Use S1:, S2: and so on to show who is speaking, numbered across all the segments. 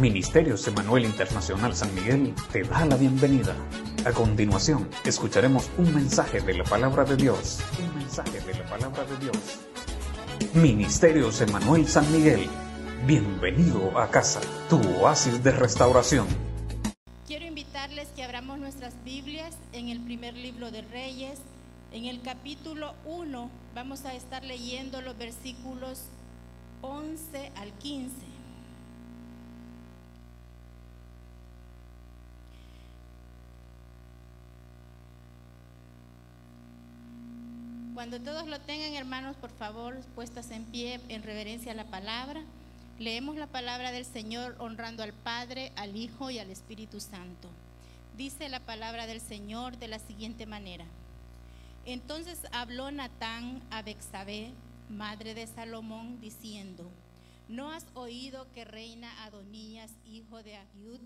S1: Ministerios Emanuel Internacional San Miguel te da la bienvenida. A continuación, escucharemos un mensaje de la palabra de Dios. Un mensaje de la palabra de Dios. Ministerios Emanuel San Miguel. Bienvenido a casa, tu oasis de restauración.
S2: Quiero invitarles que abramos nuestras Biblias en el primer libro de Reyes. En el capítulo 1 vamos a estar leyendo los versículos 11 al 15. Cuando todos lo tengan, hermanos, por favor, puestas en pie en reverencia a la palabra, leemos la palabra del Señor honrando al Padre, al Hijo y al Espíritu Santo. Dice la palabra del Señor de la siguiente manera. Entonces habló Natán a Bexabé, madre de Salomón, diciendo, ¿no has oído que reina Adonías, hijo de Ahiud?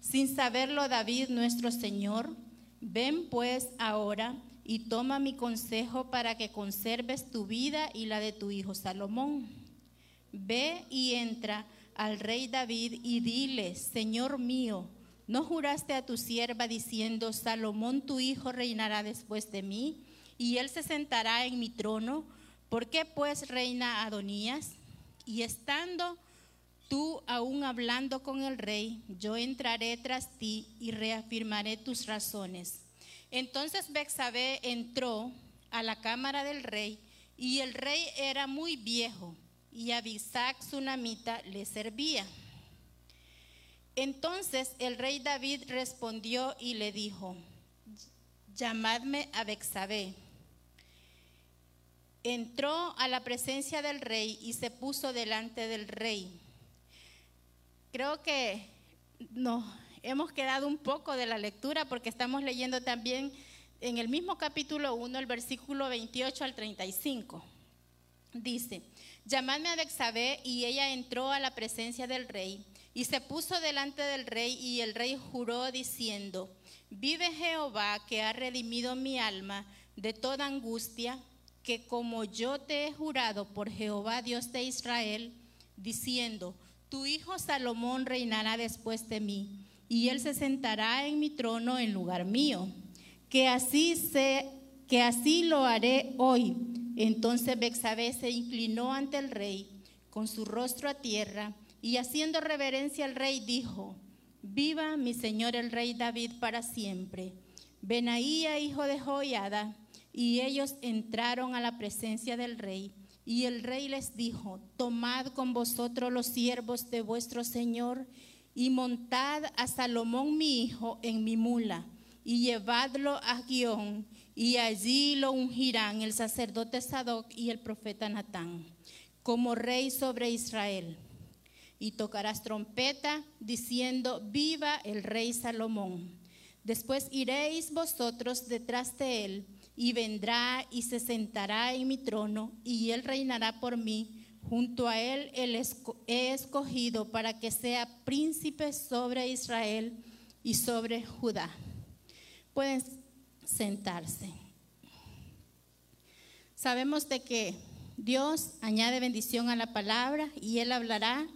S2: Sin saberlo David nuestro Señor, ven pues ahora y toma mi consejo para que conserves tu vida y la de tu hijo Salomón. Ve y entra al rey David y dile, Señor mío, ¿no juraste a tu sierva diciendo, Salomón tu hijo reinará después de mí y él se sentará en mi trono? ¿Por qué pues reina Adonías? Y estando tú aún hablando con el rey, yo entraré tras ti y reafirmaré tus razones. Entonces Bexabé entró a la cámara del rey y el rey era muy viejo y Abisac sunamita le servía. Entonces el rey David respondió y le dijo, llamadme a Bexabé entró a la presencia del rey y se puso delante del rey. Creo que nos hemos quedado un poco de la lectura porque estamos leyendo también en el mismo capítulo 1, el versículo 28 al 35. Dice, llamadme a Bexabé y ella entró a la presencia del rey y se puso delante del rey y el rey juró diciendo, vive Jehová que ha redimido mi alma de toda angustia que como yo te he jurado por Jehová Dios de Israel, diciendo, tu hijo Salomón reinará después de mí, y él se sentará en mi trono en lugar mío. Que así se, que así lo haré hoy. Entonces Bexabé se inclinó ante el rey con su rostro a tierra y haciendo reverencia al rey dijo: Viva mi señor el rey David para siempre. Benaía, hijo de Joiada, y ellos entraron a la presencia del rey. Y el rey les dijo, tomad con vosotros los siervos de vuestro Señor y montad a Salomón mi hijo en mi mula y llevadlo a Guión y allí lo ungirán el sacerdote Sadoc y el profeta Natán como rey sobre Israel. Y tocarás trompeta diciendo, viva el rey Salomón. Después iréis vosotros detrás de él y vendrá y se sentará en mi trono y él reinará por mí. Junto a él, he escogido para que sea príncipe sobre Israel y sobre Judá. Pueden sentarse. Sabemos de que Dios añade bendición a la palabra y Él hablará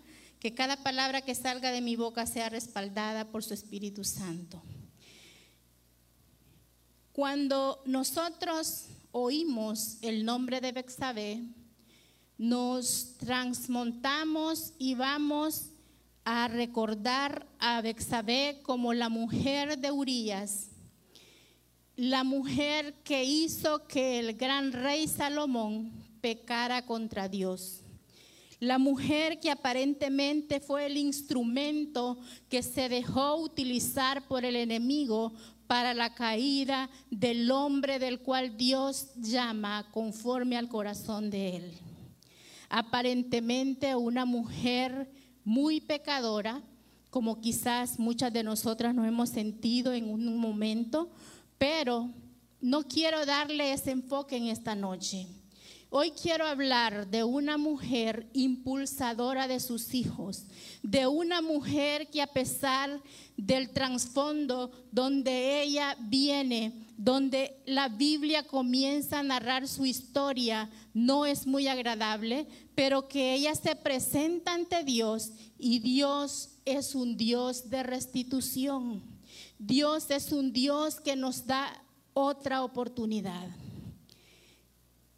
S2: que cada palabra que salga de mi boca sea respaldada por su Espíritu Santo. Cuando nosotros oímos el nombre de Bexabé, nos transmontamos y vamos a recordar a Bexabé como la mujer de Urías, la mujer que hizo que el gran rey Salomón pecara contra Dios. La mujer que aparentemente fue el instrumento que se dejó utilizar por el enemigo para la caída del hombre del cual Dios llama conforme al corazón de él. Aparentemente una mujer muy pecadora, como quizás muchas de nosotras nos hemos sentido en un momento, pero no quiero darle ese enfoque en esta noche. Hoy quiero hablar de una mujer impulsadora de sus hijos, de una mujer que a pesar del trasfondo donde ella viene, donde la Biblia comienza a narrar su historia, no es muy agradable, pero que ella se presenta ante Dios y Dios es un Dios de restitución. Dios es un Dios que nos da otra oportunidad.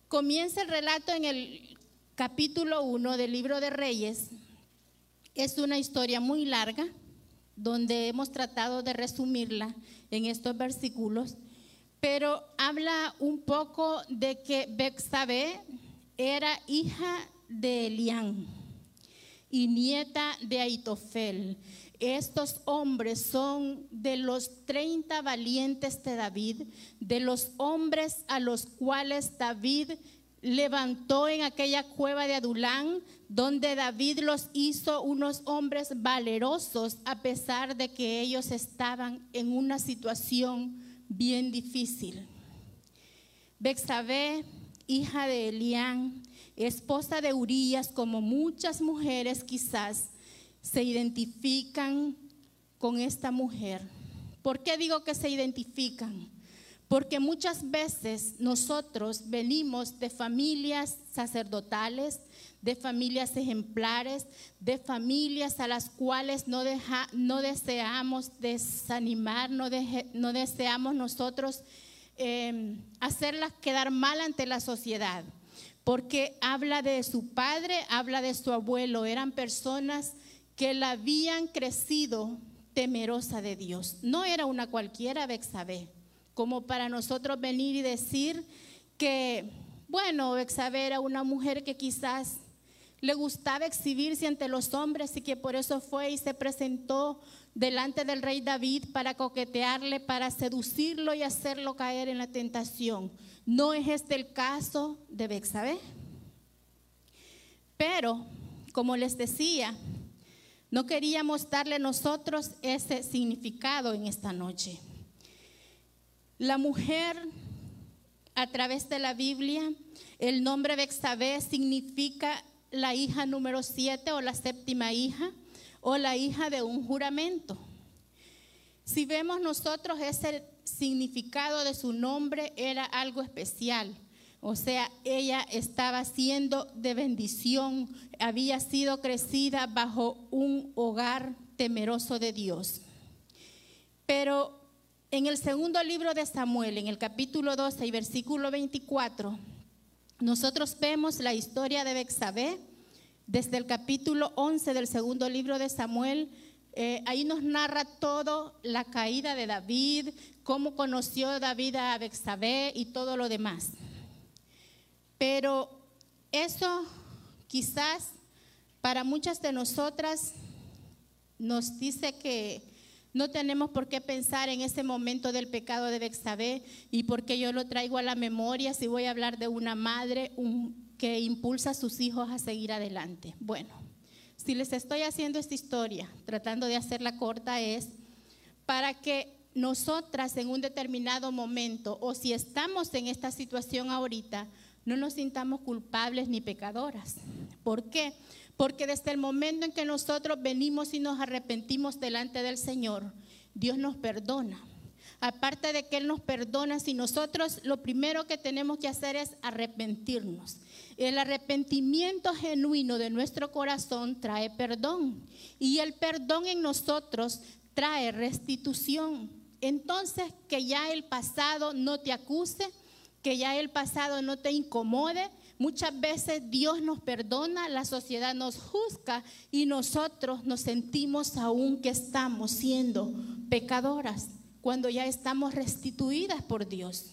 S2: Comienza el relato en el capítulo 1 del libro de Reyes. Es una historia muy larga, donde hemos tratado de resumirla en estos versículos, pero habla un poco de que Bexabé era hija de Elián y nieta de Aitofel. Estos hombres son de los 30 valientes de David, de los hombres a los cuales David levantó en aquella cueva de Adulán, donde David los hizo unos hombres valerosos a pesar de que ellos estaban en una situación bien difícil. Bexabé, hija de Elián, esposa de Urías, como muchas mujeres quizás, se identifican con esta mujer. ¿Por qué digo que se identifican? Porque muchas veces nosotros venimos de familias sacerdotales, de familias ejemplares, de familias a las cuales no, no deseamos desanimar, no, deseamos nosotros em, hacerlas quedar mal ante la sociedad. Porque habla de su padre, habla de su abuelo, eran personas que la habían crecido temerosa de Dios. No era una cualquiera Bexabé, como para nosotros venir y decir que, bueno, Bexabé era una mujer que quizás le gustaba exhibirse ante los hombres y que por eso fue y se presentó delante del rey David para coquetearle, para seducirlo y hacerlo caer en la tentación. No es este el caso de Bexabé. Pero, como les decía, no queríamos darle nosotros ese significado en esta noche. La mujer, a través de la Biblia, el nombre Bexabé significa la hija número siete o la séptima hija o la hija de un juramento. Si vemos nosotros ese significado de su nombre era algo especial. O sea, ella estaba siendo de bendición, había sido crecida bajo un hogar temeroso de Dios. Pero en el segundo libro de Samuel, en el capítulo 12 y versículo 24, nosotros vemos la historia de Bexabé desde el capítulo 11 del segundo libro de Samuel. Eh, ahí nos narra todo la caída de David, cómo conoció David a Bexabé y todo lo demás. Pero eso quizás para muchas de nosotras nos dice que no tenemos por qué pensar en ese momento del pecado de Bexabé y porque yo lo traigo a la memoria si voy a hablar de una madre que impulsa a sus hijos a seguir adelante. Bueno, si les estoy haciendo esta historia, tratando de hacerla corta, es para que nosotras en un determinado momento o si estamos en esta situación ahorita, no nos sintamos culpables ni pecadoras. ¿Por qué? Porque desde el momento en que nosotros venimos y nos arrepentimos delante del Señor, Dios nos perdona. Aparte de que Él nos perdona, si nosotros lo primero que tenemos que hacer es arrepentirnos. El arrepentimiento genuino de nuestro corazón trae perdón y el perdón en nosotros trae restitución. Entonces, que ya el pasado no te acuse, que ya el pasado no te incomode. Muchas veces Dios nos perdona, la sociedad nos juzga y nosotros nos sentimos aún que estamos siendo pecadoras cuando ya estamos restituidas por Dios.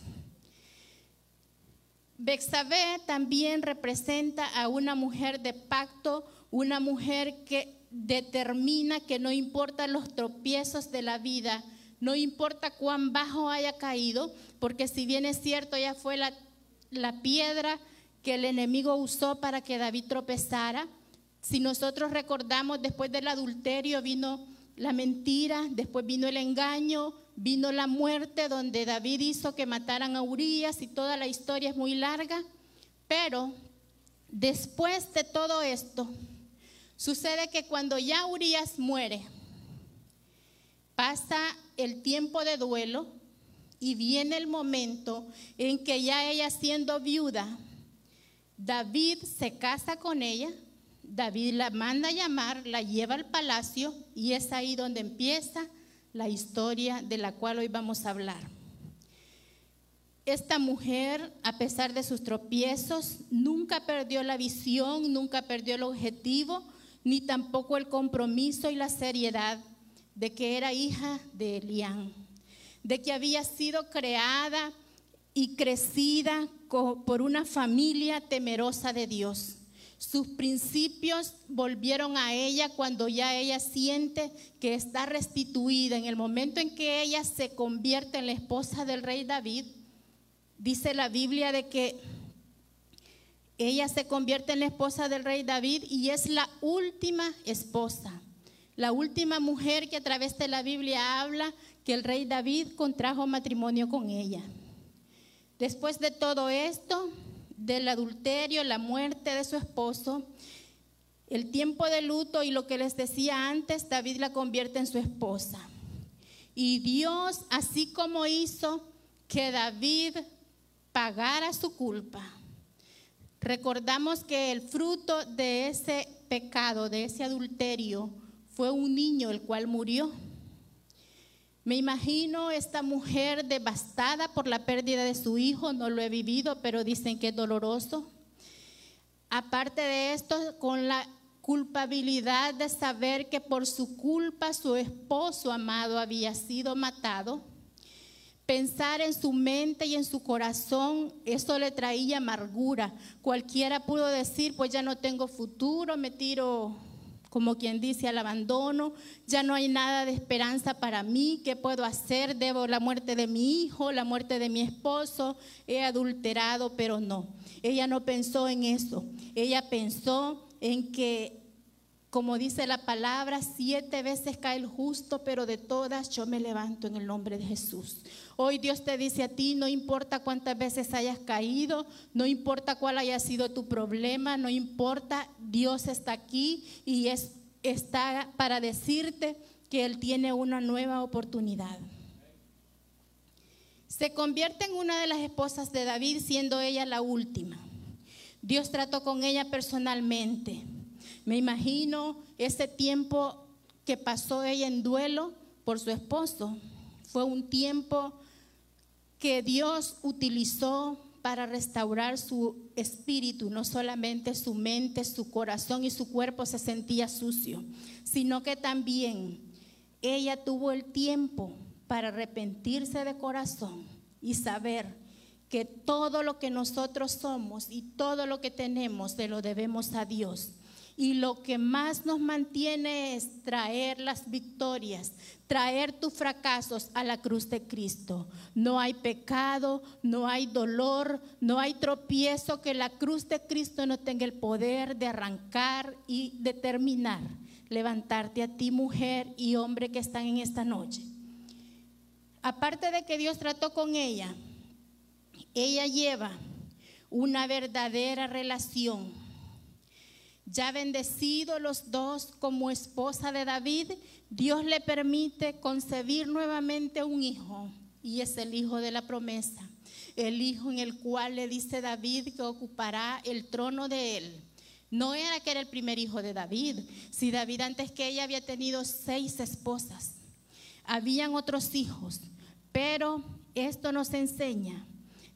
S2: Bexabé también representa a una mujer de pacto, una mujer que determina que no importa los tropiezos de la vida, no importa cuán bajo haya caído, porque si bien es cierto, ella fue la, la piedra que el enemigo usó para que David tropezara. Si nosotros recordamos, después del adulterio vino la mentira, después vino el engaño, vino la muerte donde David hizo que mataran a Urias y toda la historia es muy larga. Pero después de todo esto, sucede que cuando ya Urias muere, pasa el tiempo de duelo y viene el momento en que ya ella siendo viuda, David se casa con ella, David la manda a llamar, la lleva al palacio y es ahí donde empieza la historia de la cual hoy vamos a hablar. Esta mujer, a pesar de sus tropiezos, nunca perdió la visión, nunca perdió el objetivo, ni tampoco el compromiso y la seriedad de que era hija de Elián, de que había sido creada y crecida por una familia temerosa de Dios. Sus principios volvieron a ella cuando ya ella siente que está restituida. En el momento en que ella se convierte en la esposa del rey David, dice la Biblia de que ella se convierte en la esposa del rey David y es la última esposa, la última mujer que a través de la Biblia habla que el rey David contrajo matrimonio con ella. Después de todo esto, del adulterio, la muerte de su esposo, el tiempo de luto y lo que les decía antes, David la convierte en su esposa. Y Dios, así como hizo que David pagara su culpa, recordamos que el fruto de ese pecado, de ese adulterio, fue un niño el cual murió. Me imagino esta mujer devastada por la pérdida de su hijo, no lo he vivido, pero dicen que es doloroso. Aparte de esto, con la culpabilidad de saber que por su culpa su esposo amado había sido matado. Pensar en su mente y en su corazón, eso le traía amargura. Cualquiera pudo decir, pues ya no tengo futuro, me tiro como quien dice al abandono, ya no hay nada de esperanza para mí, ¿qué puedo hacer? Debo la muerte de mi hijo, la muerte de mi esposo, he adulterado, pero no. Ella no pensó en eso, ella pensó en que, como dice la palabra, siete veces cae el justo, pero de todas yo me levanto en el nombre de Jesús. Hoy Dios te dice a ti, no importa cuántas veces hayas caído, no importa cuál haya sido tu problema, no importa, Dios está aquí y es, está para decirte que Él tiene una nueva oportunidad. Se convierte en una de las esposas de David, siendo ella la última. Dios trató con ella personalmente. Me imagino ese tiempo que pasó ella en duelo por su esposo. Fue un tiempo que Dios utilizó para restaurar su espíritu, no solamente su mente, su corazón y su cuerpo se sentía sucio, sino que también ella tuvo el tiempo para arrepentirse de corazón y saber que todo lo que nosotros somos y todo lo que tenemos se lo debemos a Dios y lo que más nos mantiene es traer las victorias, traer tus fracasos a la cruz de Cristo. No hay pecado, no hay dolor, no hay tropiezo que la cruz de Cristo no tenga el poder de arrancar y determinar. Levantarte a ti, mujer y hombre que están en esta noche. Aparte de que Dios trató con ella, ella lleva una verdadera relación ya bendecidos los dos como esposa de David, Dios le permite concebir nuevamente un hijo y es el hijo de la promesa, el hijo en el cual le dice David que ocupará el trono de él. No era que era el primer hijo de David, si David antes que ella había tenido seis esposas, habían otros hijos, pero esto nos enseña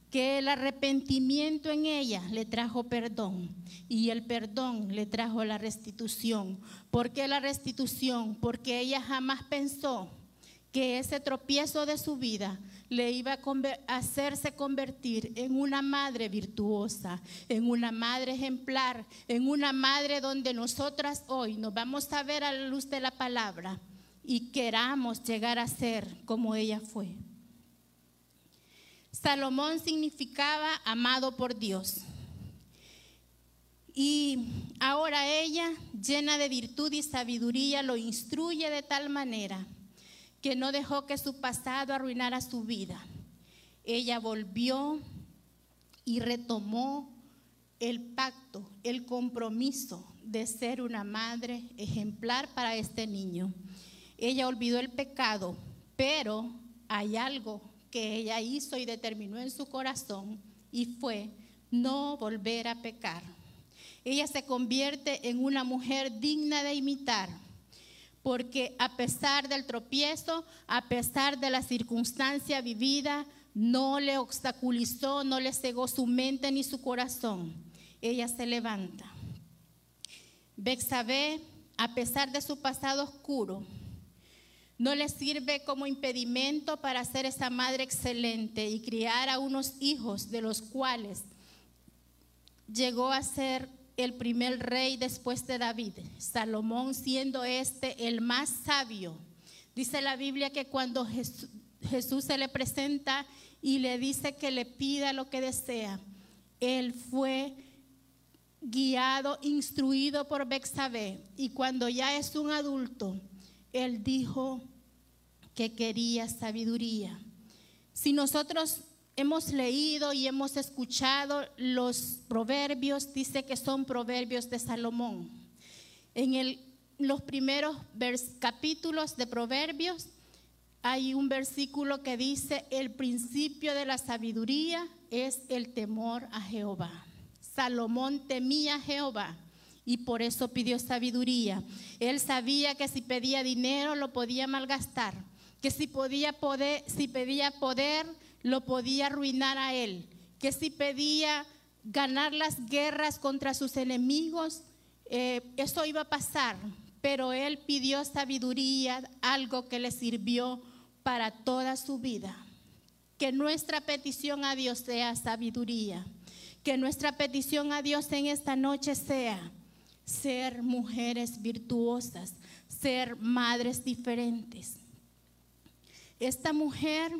S2: que el arrepentimiento en ella le trajo perdón y el perdón le trajo la restitución. ¿Por qué la restitución? Porque ella jamás pensó que ese tropiezo de su vida le iba a hacerse convertir en una madre virtuosa, en una madre ejemplar, en una madre donde nosotras hoy nos vamos a ver a la luz de la palabra y queramos llegar a ser como ella fue. Salomón significaba amado por Dios. Y ahora ella, llena de virtud y sabiduría, lo instruye de tal manera que no dejó que su pasado arruinara su vida. Ella volvió y retomó el pacto, el compromiso de ser una madre ejemplar para este niño. Ella olvidó el pecado, pero hay algo que ella hizo y determinó en su corazón y fue no volver a pecar. Ella se convierte en una mujer digna de imitar, porque a pesar del tropiezo, a pesar de la circunstancia vivida, no le obstaculizó, no le cegó su mente ni su corazón. Ella se levanta. Bexabé, a pesar de su pasado oscuro, no le sirve como impedimento para ser esa madre excelente y criar a unos hijos de los cuales llegó a ser el primer rey después de David, Salomón siendo este el más sabio. Dice la Biblia que cuando Jesús, se le presenta y le dice que le pida lo que desea, él fue guiado, instruido por Bexabé y cuando ya es un adulto, él dijo que quería sabiduría. Si nosotros hemos leído y hemos escuchado los proverbios, dice que son proverbios de Salomón. En los primeros capítulos de proverbios hay un versículo que dice, el principio de la sabiduría es el temor a Jehová. Salomón temía a Jehová y por eso pidió sabiduría. Él sabía que si pedía dinero lo podía malgastar, que si podía poder, si pedía poder lo podía arruinar a él, que si pedía ganar las guerras contra sus enemigos, eh, eso iba a pasar, pero él pidió sabiduría, algo que le sirvió para toda su vida. Que nuestra petición a Dios sea sabiduría. Que nuestra petición a Dios en esta noche sea ser mujeres virtuosas, ser madres diferentes. Esta mujer,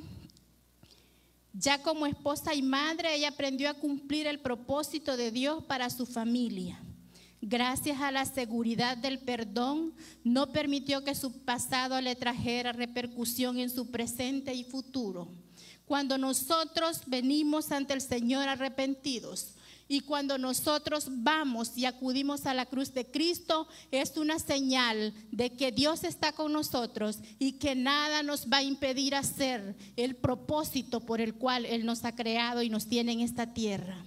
S2: ya como esposa y madre, ella aprendió a cumplir el propósito de Dios para su familia. Gracias a la seguridad del perdón, no permitió que su pasado le trajera repercusión en su presente y futuro. Cuando nosotros venimos ante el Señor arrepentidos, y cuando nosotros vamos y acudimos a la cruz de Cristo, es una señal de que Dios está con nosotros y que nada nos va a impedir hacer el propósito por el cual Él nos ha creado y nos tiene en esta tierra.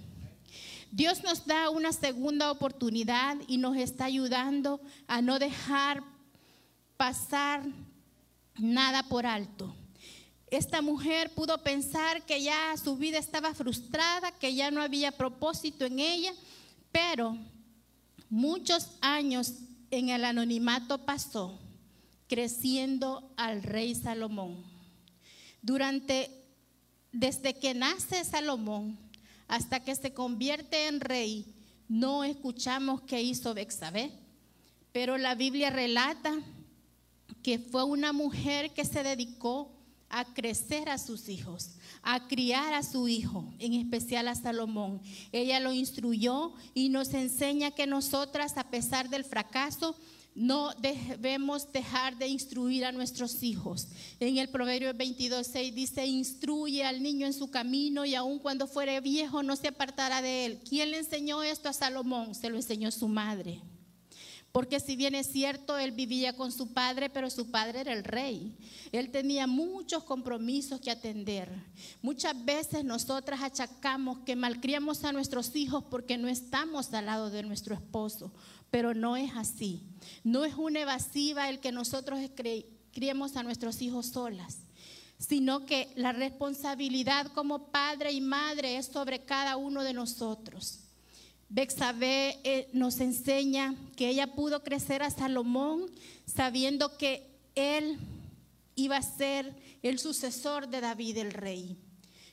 S2: Dios nos da una segunda oportunidad y nos está ayudando a no dejar pasar nada por alto. Esta mujer pudo pensar que ya su vida estaba frustrada, que ya no había propósito en ella, pero muchos años en el anonimato pasó creciendo al rey Salomón. Durante, desde que nace Salomón hasta que se convierte en rey, no escuchamos qué hizo Bexabé, pero la Biblia relata que fue una mujer que se dedicó a crecer a sus hijos, a criar a su hijo, en especial a Salomón. Ella lo instruyó y nos enseña que nosotras, a pesar del fracaso, no debemos dejar de instruir a nuestros hijos. En el Proverbio 22.6 dice, instruye al niño en su camino y aun cuando fuere viejo no se apartará de él. ¿Quién le enseñó esto a Salomón? Se lo enseñó su madre. Porque si bien es cierto, él vivía con su padre, pero su padre era el rey. Él tenía muchos compromisos que atender. Muchas veces nosotras achacamos que malcriamos a nuestros hijos porque no estamos al lado de nuestro esposo, pero no es así. No es una evasiva el que nosotros criemos a nuestros hijos solas sino que la responsabilidad como padre y madre es sobre cada uno de nosotros. Bexabé eh, nos enseña que ella pudo crecer a Salomón sabiendo que él iba a ser el sucesor de David el rey.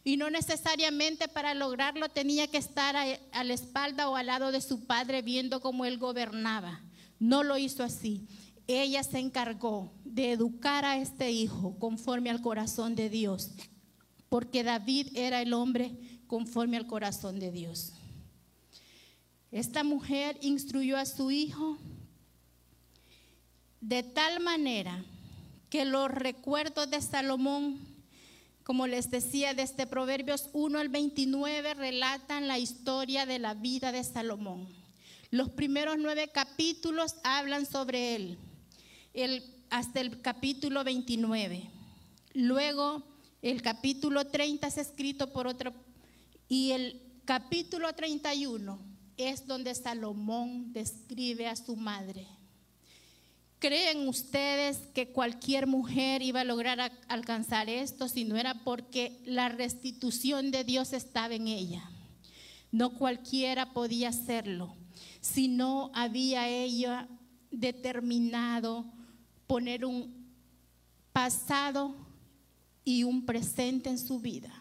S2: Y no necesariamente para lograrlo tenía que estar a, a la espalda o al lado de su padre viendo cómo él gobernaba. No lo hizo así. Ella se encargó de educar a este hijo conforme al corazón de Dios, porque David era el hombre conforme al corazón de Dios. Esta mujer instruyó a su hijo de tal manera que los recuerdos de Salomón como les decía, desde Proverbios 1 al 29 relatan la historia de la vida de Salomón. Los primeros nueve capítulos hablan sobre él, hasta el capítulo 29. Luego, el capítulo 30 es escrito por otro, y el capítulo 31 es donde Salomón describe a su madre. ¿Creen ustedes que cualquier mujer iba a lograr alcanzar esto si no era porque la restitución de Dios estaba en ella? No cualquiera podía hacerlo, si no había ella determinado poner un pasado y un presente en su vida.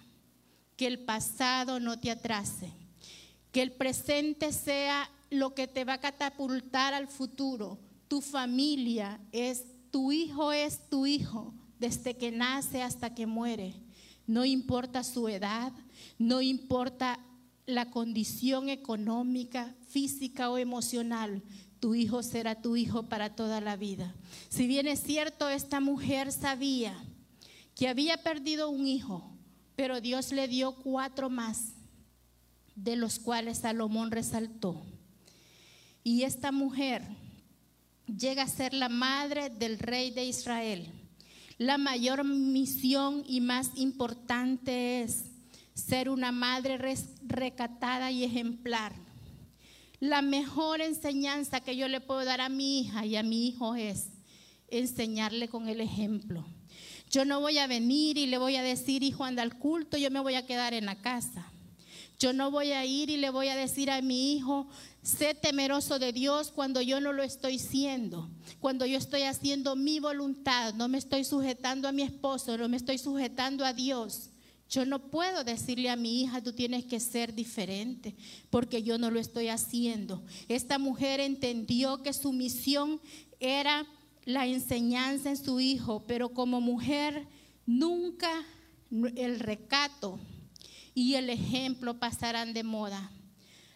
S2: Que el pasado no te atrase, que el presente sea lo que te va a catapultar al futuro tu familia es, tu hijo es tu hijo desde que nace hasta que muere. No importa su edad, no importa la condición económica, física o emocional, tu hijo será tu hijo para toda la vida. Si bien es cierto, esta mujer sabía que había perdido un hijo, pero Dios le dio cuatro más, de los cuales Salomón resaltó. Y esta mujer llega a ser la madre del rey de Israel. La mayor misión y más importante es ser una madre recatada y ejemplar. La mejor enseñanza que yo le puedo dar a mi hija y a mi hijo es enseñarle con el ejemplo. Yo no voy a venir y le voy a decir, hijo, anda al culto, yo me voy a quedar en la casa. Yo no voy a ir y le voy a decir a mi hijo, sé temeroso de Dios cuando yo no lo estoy siendo, cuando yo estoy haciendo mi voluntad, no me estoy sujetando a mi esposo, no me estoy sujetando a Dios. Yo no puedo decirle a mi hija, tú tienes que ser diferente, porque yo no lo estoy haciendo. Esta mujer entendió que su misión era la enseñanza en su hijo, pero como mujer nunca el recato y el ejemplo pasarán de moda.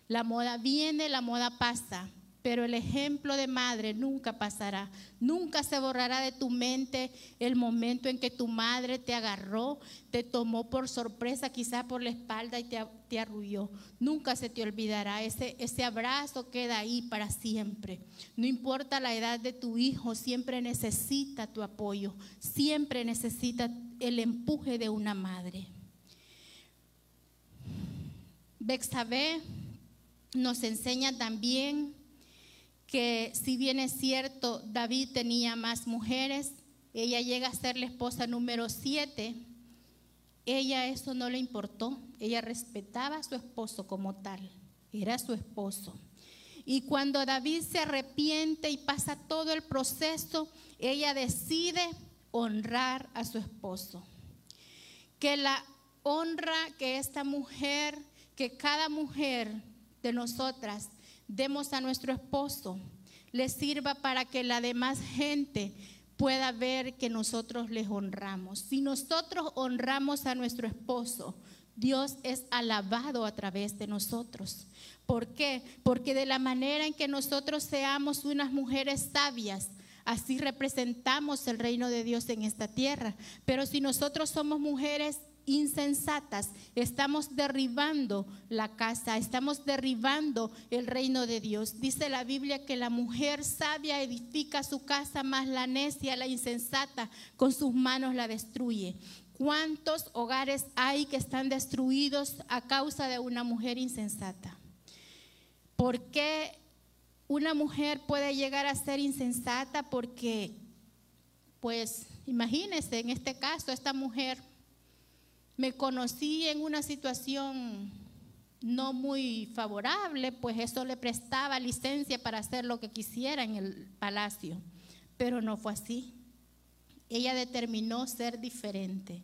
S2: La moda viene, la moda pasa, pero el ejemplo de madre nunca pasará. Nunca se borrará de tu mente el momento en que tu madre te agarró, te tomó por sorpresa, quizá por la espalda y te, te arrulló. Nunca se te olvidará. Ese, ese abrazo queda ahí para siempre. No importa la edad de tu hijo, siempre necesita tu apoyo, siempre necesita el empuje de una madre. Bexabé nos enseña también que si bien es cierto, David tenía más mujeres, ella llega a ser la esposa número siete, ella eso no le importó, ella respetaba a su esposo como tal, era su esposo. Y cuando David se arrepiente y pasa todo el proceso, ella decide honrar a su esposo. Que la honra que esta mujer que cada mujer de nosotras demos a nuestro esposo le sirva para que la demás gente pueda ver que nosotros les honramos. Si nosotros honramos a nuestro esposo, Dios es alabado a través de nosotros. ¿Por qué? Porque de la manera en que nosotros seamos unas mujeres sabias, así representamos el reino de Dios en esta tierra. Pero si nosotros somos mujeres insensatas, estamos derribando la casa, estamos derribando el reino de Dios. Dice la Biblia que la mujer sabia edifica su casa, más la necia, la insensata, con sus manos la destruye. ¿Cuántos hogares hay que están destruidos a causa de una mujer insensata? ¿Por qué una mujer puede llegar a ser insensata? Porque, pues, imagínense, en este caso, esta mujer me conocí en una situación no muy favorable, pues eso le prestaba licencia para hacer lo que quisiera en el palacio, pero no fue así. Ella determinó ser diferente.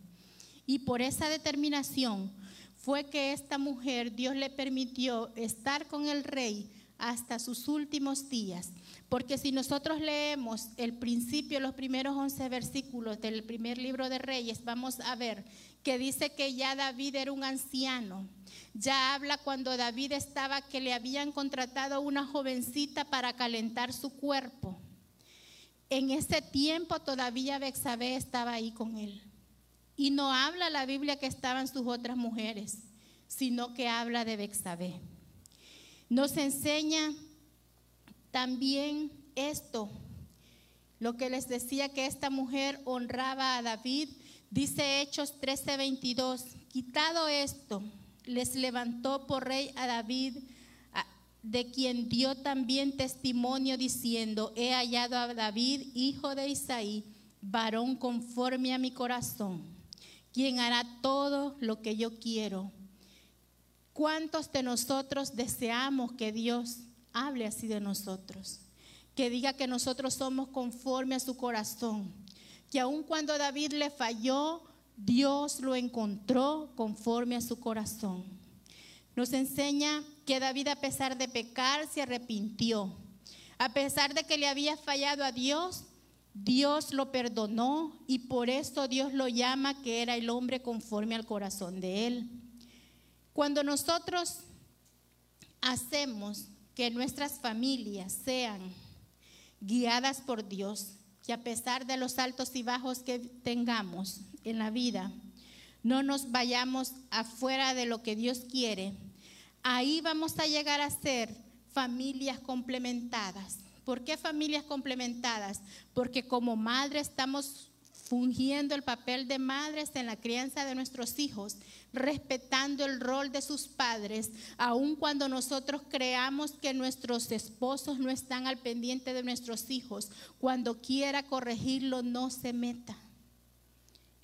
S2: Y por esa determinación fue que esta mujer, Dios le permitió estar con el rey hasta sus últimos días. Porque si nosotros leemos el principio, los primeros 11 versículos del primer libro de Reyes, vamos a ver que dice que ya David era un anciano. Ya habla cuando David estaba que le habían contratado una jovencita para calentar su cuerpo. En ese tiempo todavía Bexabé estaba ahí con él. Y no habla la Biblia que estaban sus otras mujeres, sino que habla de Bexabé. Nos enseña también esto, lo que les decía que esta mujer honraba a David, dice Hechos 13:22, quitado esto, les levantó por rey a David, de quien dio también testimonio diciendo, he hallado a David, hijo de Isaí, varón conforme a mi corazón, quien hará todo lo que yo quiero. ¿Cuántos de nosotros deseamos que Dios hable así de nosotros? Que diga que nosotros somos conforme a su corazón. Que aun cuando David le falló, Dios lo encontró conforme a su corazón. Nos enseña que David a pesar de pecar se arrepintió. A pesar de que le había fallado a Dios, Dios lo perdonó y por esto Dios lo llama que era el hombre conforme al corazón de él. Cuando nosotros hacemos que nuestras familias sean guiadas por Dios, que a pesar de los altos y bajos que tengamos en la vida, no nos vayamos afuera de lo que Dios quiere, ahí vamos a llegar a ser familias complementadas. ¿Por qué familias complementadas? Porque como madre estamos fungiendo el papel de madres en la crianza de nuestros hijos, respetando el rol de sus padres, aun cuando nosotros creamos que nuestros esposos no están al pendiente de nuestros hijos, cuando quiera corregirlo, no se meta.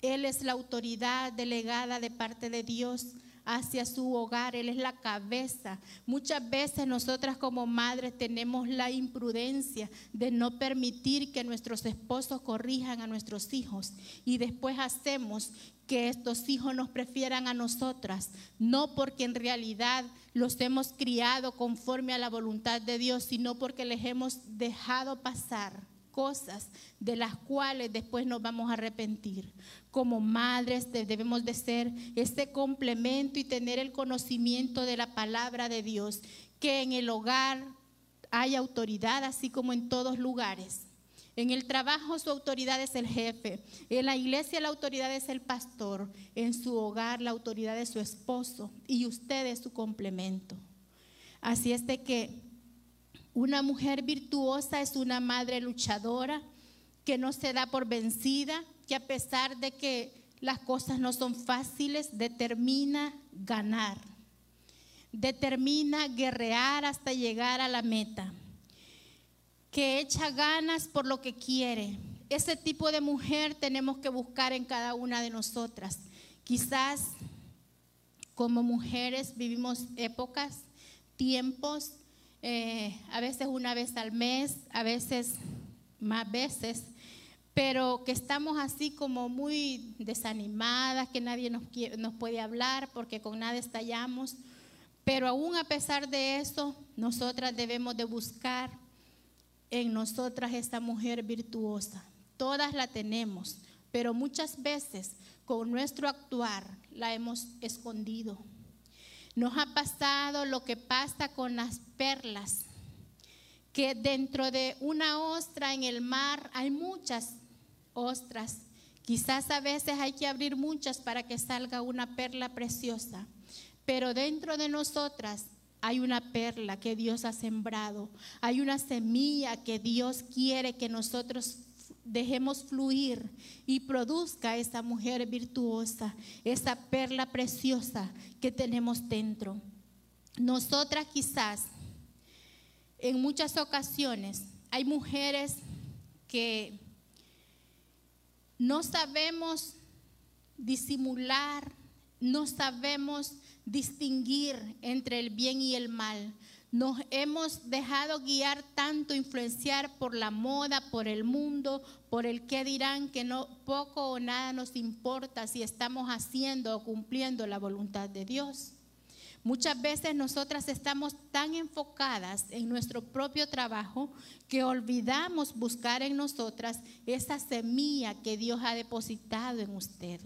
S2: Él es la autoridad delegada de parte de Dios hacia su hogar, Él es la cabeza. Muchas veces nosotras como madres tenemos la imprudencia de no permitir que nuestros esposos corrijan a nuestros hijos. Y después hacemos que estos hijos nos prefieran a nosotras, no porque en realidad los hemos criado conforme a la voluntad de Dios, sino porque les hemos dejado pasar cosas de las cuales después nos vamos a arrepentir. Como madres debemos de ser este complemento y tener el conocimiento de la palabra de Dios, que en el hogar hay autoridad, así como en todos lugares. En el trabajo su autoridad es el jefe, en la iglesia la autoridad es el pastor, en su hogar la autoridad es su esposo y usted es su complemento. Así es de que una mujer virtuosa es una madre luchadora que no se da por vencida, que a pesar de que las cosas no son fáciles, determina ganar, determina guerrear hasta llegar a la meta, que echa ganas por lo que quiere. Ese tipo de mujer tenemos que buscar en cada una de nosotras. Quizás como mujeres vivimos épocas, tiempos eh, a veces una vez al mes, a veces más veces, pero que estamos así como muy desanimadas, que nadie nos, nos puede hablar porque con nada estallamos. Pero aún a pesar de eso, nosotras debemos de buscar en nosotras esta mujer virtuosa. Todas la tenemos, pero muchas veces con nuestro actuar la hemos escondido. Nos ha pasado lo que pasa con las perlas, que dentro de una ostra en el mar hay muchas ostras. Quizás a veces hay que abrir muchas para que salga una perla preciosa, pero dentro de nosotras hay una perla que Dios ha sembrado, hay una semilla que Dios quiere que nosotros dejemos fluir y produzca esa mujer virtuosa, esa perla preciosa que tenemos dentro. Nosotras quizás, en muchas ocasiones, hay mujeres que no sabemos disimular, no sabemos distinguir entre el bien y el mal. Nos hemos dejado guiar tanto, influenciar por la moda, por el mundo, por el que dirán que no poco o nada nos importa si estamos haciendo o cumpliendo la voluntad de Dios. Muchas veces nosotras estamos tan enfocadas en nuestro propio trabajo que olvidamos buscar en nosotras esa semilla que Dios ha depositado en usted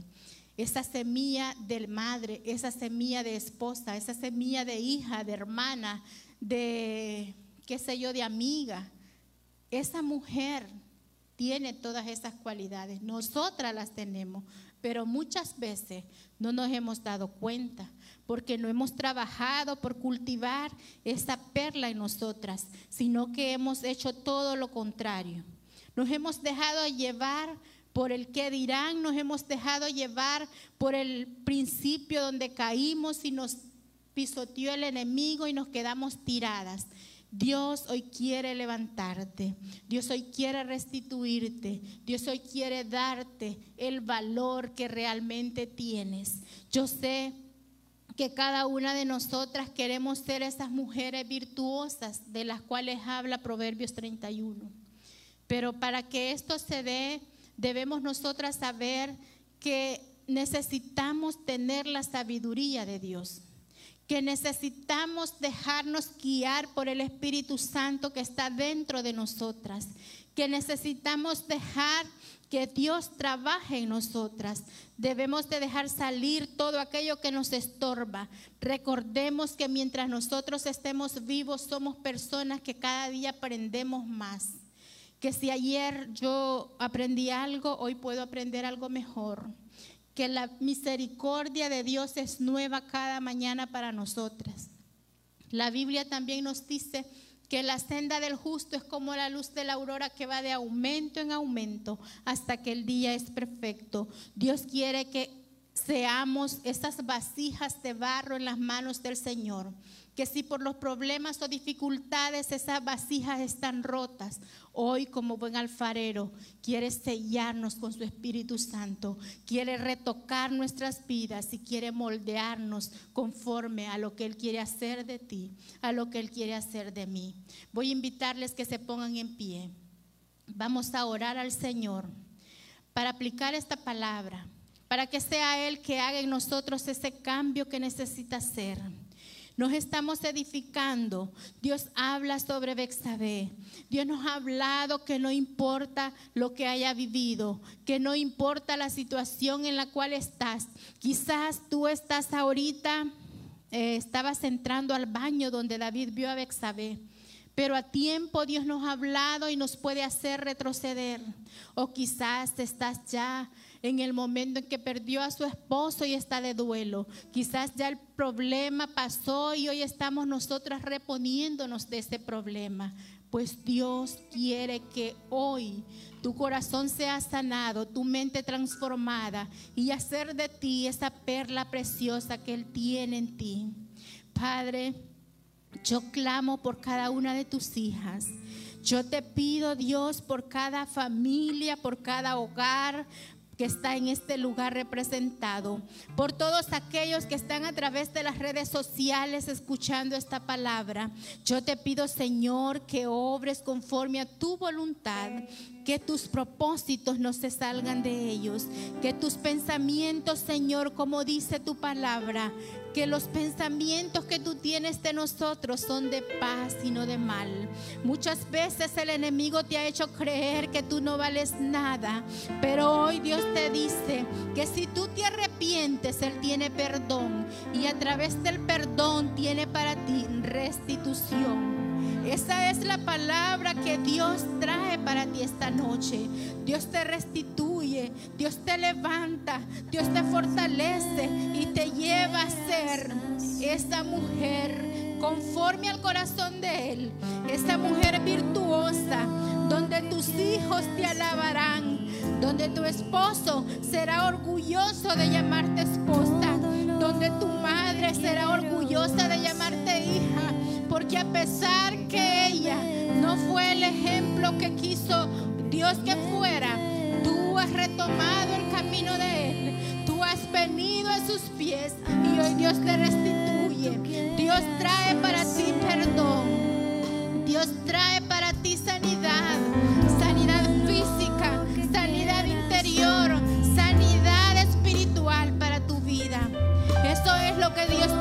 S2: esa semilla de madre, esa semilla de esposa, esa semilla de hija, de hermana, de, qué sé yo, de amiga. Esa mujer tiene todas esas cualidades, nosotras las tenemos, pero muchas veces no nos hemos dado cuenta porque no hemos trabajado por cultivar esa perla en nosotras, sino que hemos hecho todo lo contrario. Nos hemos dejado llevar por el que dirán, nos hemos dejado llevar por el principio donde caímos y nos pisoteó el enemigo y nos quedamos tiradas. Dios hoy quiere levantarte, Dios hoy quiere restituirte, Dios hoy quiere darte el valor que realmente tienes. Yo sé que cada una de nosotras queremos ser esas mujeres virtuosas de las cuales habla Proverbios 31. Pero para que esto se dé, debemos nosotras saber que necesitamos tener la sabiduría de Dios, que necesitamos dejarnos guiar por el Espíritu Santo que está dentro de nosotras, que necesitamos dejar que Dios trabaje en nosotras. Debemos de dejar salir todo aquello que nos estorba. Recordemos que mientras nosotros estemos vivos somos personas que cada día aprendemos más que si ayer yo aprendí algo, hoy puedo aprender algo mejor. Que la misericordia de Dios es nueva cada mañana para nosotras. La Biblia también nos dice que la senda del justo es como la luz de la aurora que va de aumento en aumento hasta que el día es perfecto. Dios quiere que seamos esas vasijas de barro en las manos del Señor que si por los problemas o dificultades esas vasijas están rotas, hoy como buen alfarero quiere sellarnos con su Espíritu Santo, quiere retocar nuestras vidas y quiere moldearnos conforme a lo que Él quiere hacer de ti, a lo que Él quiere hacer de mí. Voy a invitarles que se pongan en pie. Vamos a orar al Señor para aplicar esta palabra, para que sea Él que haga en nosotros ese cambio que necesita hacer. Nos estamos edificando. Dios habla sobre Bexabé. Dios nos ha hablado que no importa lo que haya vivido, que no importa la situación en la cual estás. Quizás tú estás ahorita, eh, estabas entrando al baño donde David vio a Bexabé pero a tiempo Dios nos ha hablado y nos puede hacer retroceder. O quizás estás ya en el momento en que perdió a su esposo y está de duelo. Quizás ya el problema pasó y hoy estamos nosotras reponiéndonos de ese problema. Pues Dios quiere que hoy tu corazón sea sanado, tu mente transformada y hacer de ti esa perla preciosa que Él tiene en ti. Padre, yo clamo por cada una de tus hijas. Yo te pido, Dios, por cada familia, por cada hogar, que está en este lugar representado, por todos aquellos que están a través de las redes sociales escuchando esta palabra. Yo te pido, Señor, que obres conforme a tu voluntad, que tus propósitos no se salgan de ellos, que tus pensamientos, Señor, como dice tu palabra, que los pensamientos que tú tienes de nosotros son de paz y no de mal. Muchas veces el enemigo te ha hecho creer que tú no vales nada, pero hoy Dios te dice que si tú te arrepientes, Él tiene perdón y a través del perdón tiene para ti restitución. Esa es la palabra que Dios trae para ti esta noche. Dios te restituye, Dios te levanta, Dios te fortalece y te lleva a ser esa mujer conforme al corazón de Él. Esa mujer virtuosa donde tus hijos te alabarán, donde tu esposo será orgulloso de llamarte esposa, donde tu madre será orgullosa de llamarte porque a pesar que ella no fue el ejemplo que quiso Dios que fuera, tú has retomado el camino de Él. Tú has venido a sus pies y hoy Dios te restituye. Dios trae para ti perdón. Dios trae para ti sanidad, sanidad física, sanidad interior, sanidad espiritual para tu vida. Eso es lo que Dios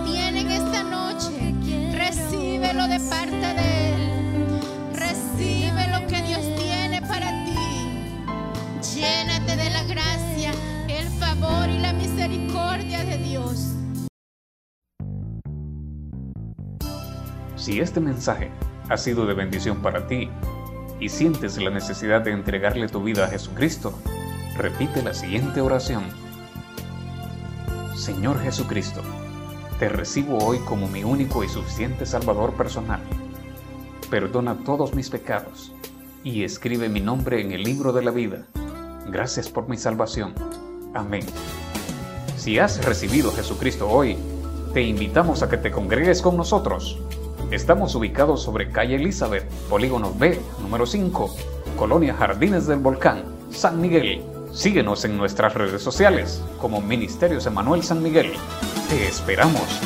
S2: De parte de Él. Recibe lo que Dios tiene para ti. Llénate de la gracia, el favor y la misericordia de Dios.
S1: Si este mensaje ha sido de bendición para ti y sientes la necesidad de entregarle tu vida a Jesucristo, repite la siguiente oración Señor Jesucristo, te recibo hoy como mi único y suficiente Salvador personal. Perdona todos mis pecados y escribe mi nombre en el libro de la vida. Gracias por mi salvación. Amén. Si has recibido a Jesucristo hoy, te invitamos a que te congregues con nosotros. Estamos ubicados sobre calle Elizabeth, Polígono B, número 5, Colonia Jardines del Volcán, San Miguel. Síguenos en nuestras redes sociales como Ministerios Emanuel San Miguel. Te esperamos.